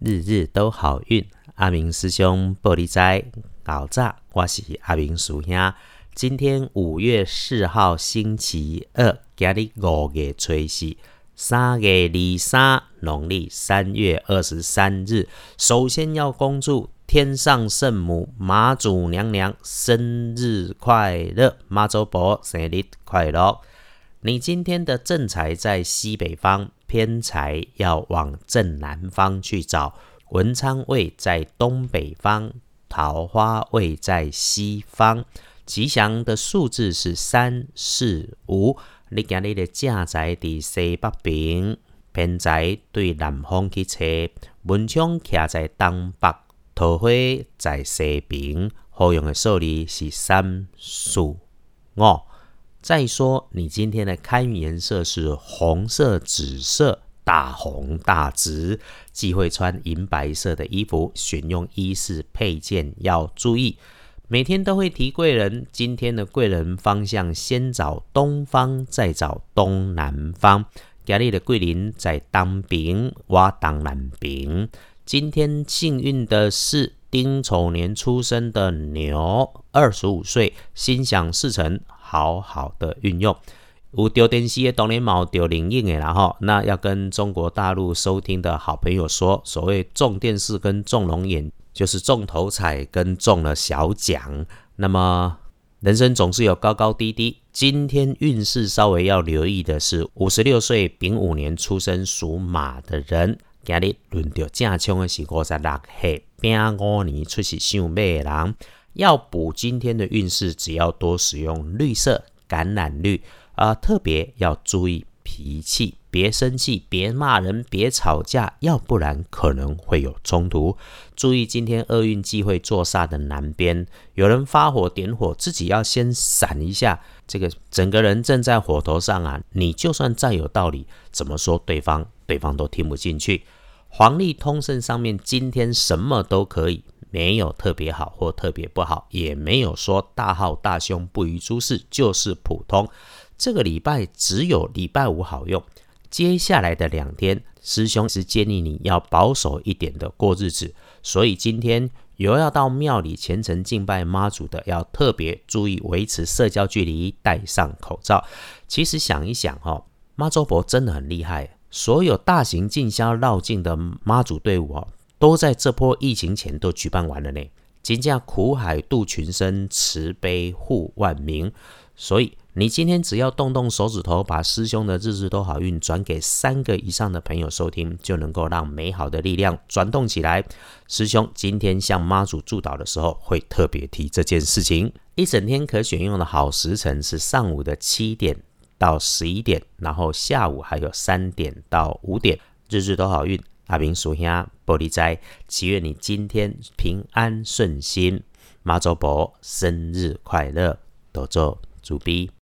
日日都好运。阿明师兄玻璃斋，早早，我是阿明叔兄。今天五月四号星期二，今日五月初四，三月二三，农历三月二十三日。首先要恭祝天上圣母妈祖娘娘生日快乐，妈祖婆生日快乐。你今天的正财在西北方，偏财要往正南方去找。文昌位在东北方，桃花位在西方。吉祥的数字是三四五。你今日的正财伫西北边，偏财对南方去找。文昌徛在东北，桃花在西边。好用的数字是三四五。再说，你今天的开运颜色是红色、紫色，大红大紫。忌讳穿银白色的衣服，选用衣饰配件要注意。每天都会提贵人，今天的贵人方向先找东方，再找东南方。家里的贵人在当兵，我当南兵。今天幸运的是丁丑年出生的牛，二十五岁，心想事成。好好的运用，有丢电视的当然冇丢灵应的啦哈。那要跟中国大陆收听的好朋友说，所谓中电视跟中龙眼，就是中头彩跟中了小奖。那么人生总是有高高低低，今天运势稍微要留意的是，五十六岁丙午年出生属马的人，今日轮到正冲的是五十六岁丙午年出世属马的人。要补今天的运势，只要多使用绿色橄榄绿啊，特别要注意脾气，别生气，别骂人，别吵架，要不然可能会有冲突。注意今天厄运忌讳坐煞的南边，有人发火点火，自己要先闪一下。这个整个人正在火头上啊，你就算再有道理，怎么说对方，对方都听不进去。黄历通胜上面今天什么都可以。没有特别好或特别不好，也没有说大号大胸不于诸事，就是普通。这个礼拜只有礼拜五好用，接下来的两天，师兄是建议你要保守一点的过日子。所以今天有要到庙里虔诚敬拜妈祖的，要特别注意维持社交距离，戴上口罩。其实想一想哦，妈祖婆真的很厉害，所有大型进香绕境的妈祖队伍哦。都在这波疫情前都举办完了呢。金价苦海渡群生，慈悲护万民。所以你今天只要动动手指头，把师兄的日日都好运转给三个以上的朋友收听，就能够让美好的力量转动起来。师兄今天向妈祖祝祷的时候，会特别提这件事情。一整天可选用的好时辰是上午的七点到十一点，然后下午还有三点到五点。日日都好运。阿明属兄玻璃斋，祈愿你今天平安顺心，马祖婆生日快乐，多做主逼。